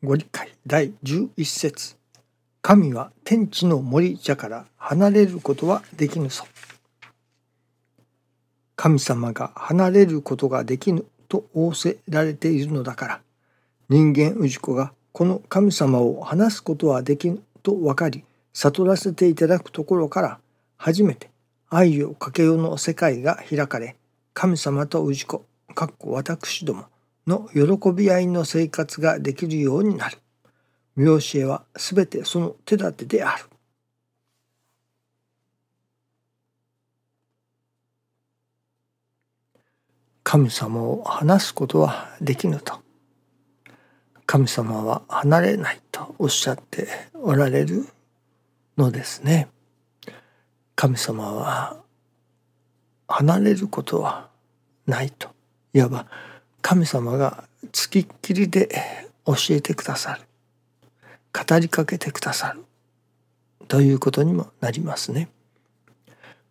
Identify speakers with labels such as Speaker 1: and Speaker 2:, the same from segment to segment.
Speaker 1: ご理解。第11節。神は天地の森じゃから離れることはできぬぞ。神様が離れることができぬと仰せられているのだから。人間氏子がこの神様を話すことはできぬと分かり悟らせていただくところから初めて愛をかけようの世界が開かれ神様と氏子かっこ私どもの喜び合いの生活ができるようになる。見教えはすべてその手立てである。神様を話すことはできぬと。神様は離れないとおっしゃっておられるのですね。神様は離れることはないと。いわば神様がつきっきりで教えてくださる。語りかけてくださる。ということにもなりますね。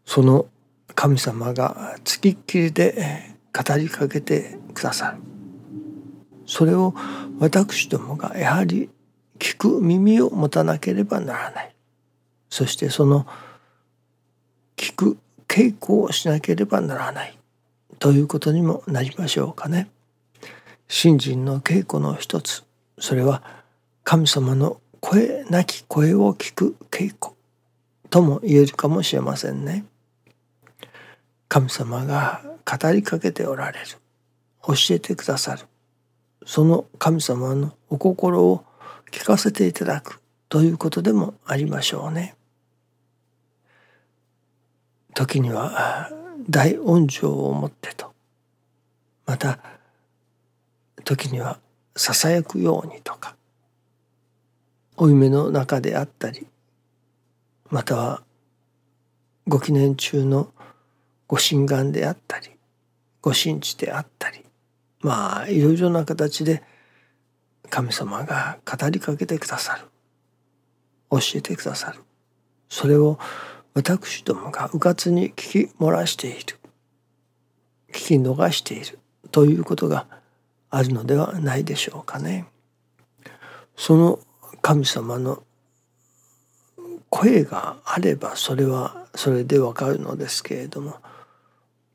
Speaker 1: その神様がつきっきりで語りかけてくださる。それを私どもがやはり聞く耳を持たなければならない。そしてその聞く稽古をしなければならない。ということにもなりましょうかね。信心の稽古の一つ。それは神様の声なき声を聞く稽古とも言えるかもしれませんね。神様が語りかけておられる。教えてくださる。その神様のお心を聞かせていただく。ということでもありましょうね。時には大恩情をもってと。また時にはささやくようにとか負い目の中であったりまたはご記念中のご心願であったりご神事であったりまあいろいろな形で神様が語りかけてくださる教えてくださる。それを私どもがうかつに聞き漏らしている聞き逃しているということがあるのではないでしょうかね。その神様の声があればそれはそれでわかるのですけれども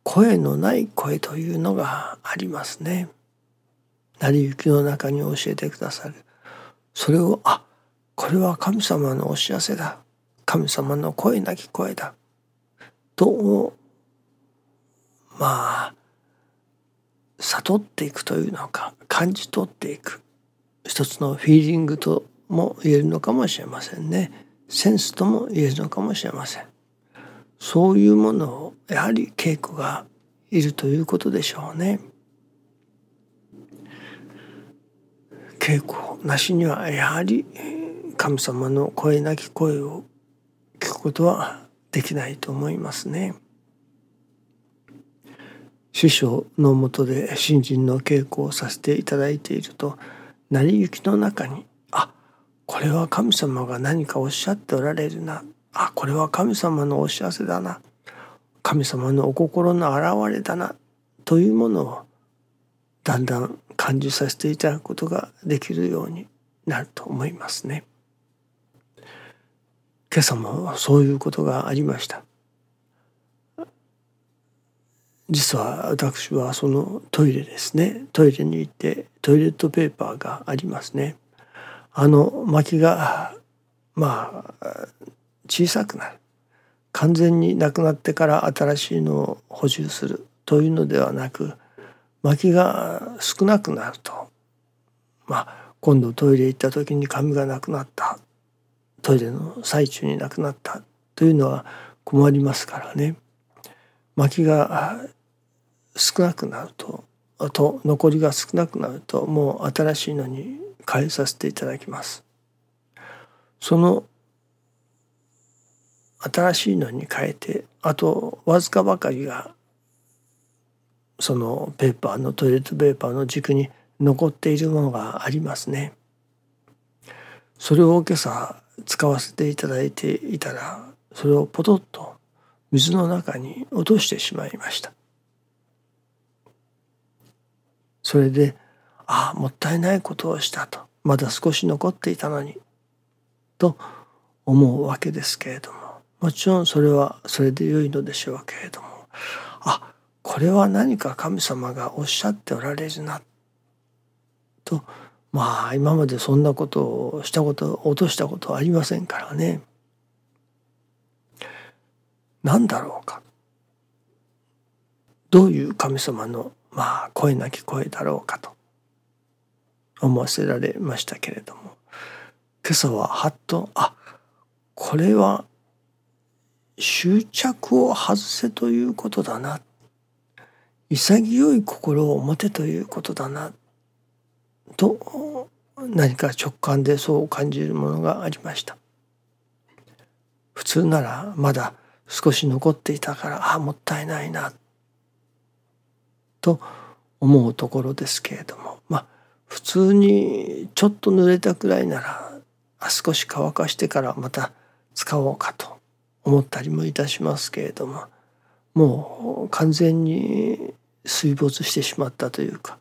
Speaker 1: 声のない声というのがありますね。成り行きの中に教えてくださる。それをあこれは神様のお知らせだ神様の声なき声だとまあ悟っていくというのか感じ取っていく。一つのフィーリングとも言えるのかもしれませんね。センスとも言えるのかもしれません。そういうものをやはり稽古がいるということでしょうね。稽古なしにはやはり神様の声なき声を聞くことはできないと思いますね。師匠のもとで新人の稽古をさせていただいていると成り行きの中にあこれは神様が何かおっしゃっておられるなあこれは神様のお知らせだな神様のお心の表れだなというものをだんだん感じさせていただくことができるようになると思いますね。今朝もそういうことがありました。実は私はそのトイレですね。トイレに行ってトイレットペーパーがありますね。あの薪がまあ小さくなる。完全になくなってから新しいのを補充するというのではなく薪が少なくなると。まあ今度トイレ行った時に紙がなくなった。トイレの最中になくなったというのは困りますからね。薪が少なくなるとあと残りが少なくなるともう新しいのに変えさせていただきます。その新しいのに変えてあとわずかばかりがそのペーパーのトイレットペーパーの軸に残っているものがありますね。それを今朝使わせていただいていたらそれをポトッと水の中に落としてしまいました。それでああもったいないことをしたと。まだ少し残っていたのにと思うわけですけれども。もちろんそれはそれで良いのでしょうけれどもあこれは何か神様がおっしゃっておられるなと。まあ今までそんなことをしたこと落としたことはありませんからね。何だろうか。どういう神様のまあ声なき声だろうかと思わせられましたけれども。今朝ははっとあこれは執着を外せということだな。潔い心を持てということだな。と何か直感でそう感じるものがありました。普通ならまだ少し残っていたからあもったいないな。と思うところですけれども。まあ普通にちょっと濡れたくらいなら少し乾かしてからまた使おうかと思ったりもいたしますけれども。もう完全に水没してしまったというか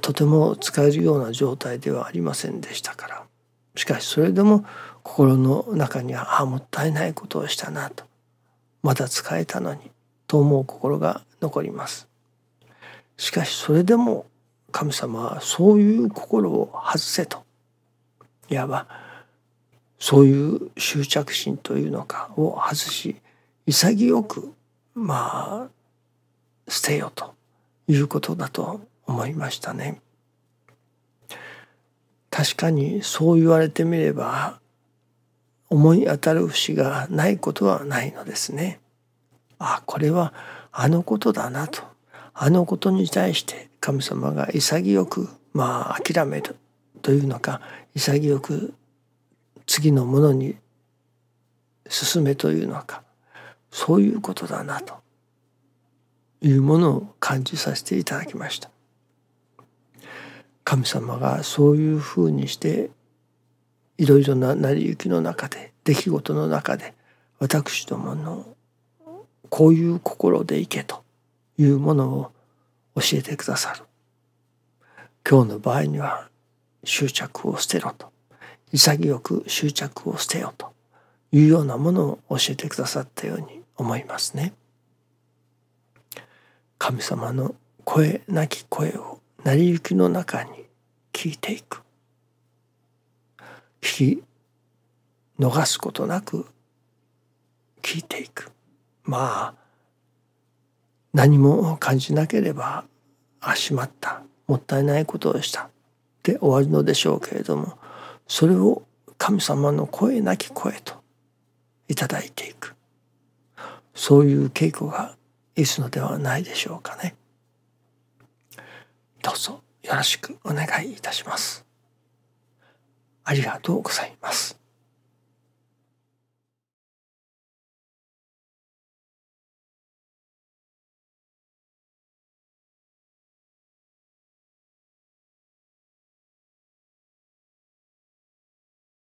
Speaker 1: とても使えるような状態ではありませんでしたから。しかしそれでも心の中にはああもったいないことをしたなと。まだ使えたのにと思う心が残ります。しかしそれでも神様はそういう心を外せといわばそういう執着心というのかを外し潔くまあ捨てよということだと思いましたね。確かにそう言われてみれば思い当たる節がないことはないのですね。あこれはあのことだなとあのことに対して神様が潔くまあ諦めるというのか潔く次のものに進めというのかそういうことだなというものを感じさせていただきました。神様がそういうふうにしていろいろな成り行きの中で出来事の中で私どものこういう心でいけというものを教えてくださる。今日の場合には執着を捨てろと潔く執着を捨てよというようなものを教えてくださったように思いますね。神様の声なき声を成り行きの中に聞いていく聞き逃すことなく聞いていくまあ何も感じなければあしまったもったいないことをしたで終わるのでしょうけれどもそれを神様の声なき声といただいていくそういう稽古がいつのではないでしょうかね。どうぞよろしくお願いいたします。ありがとうございます。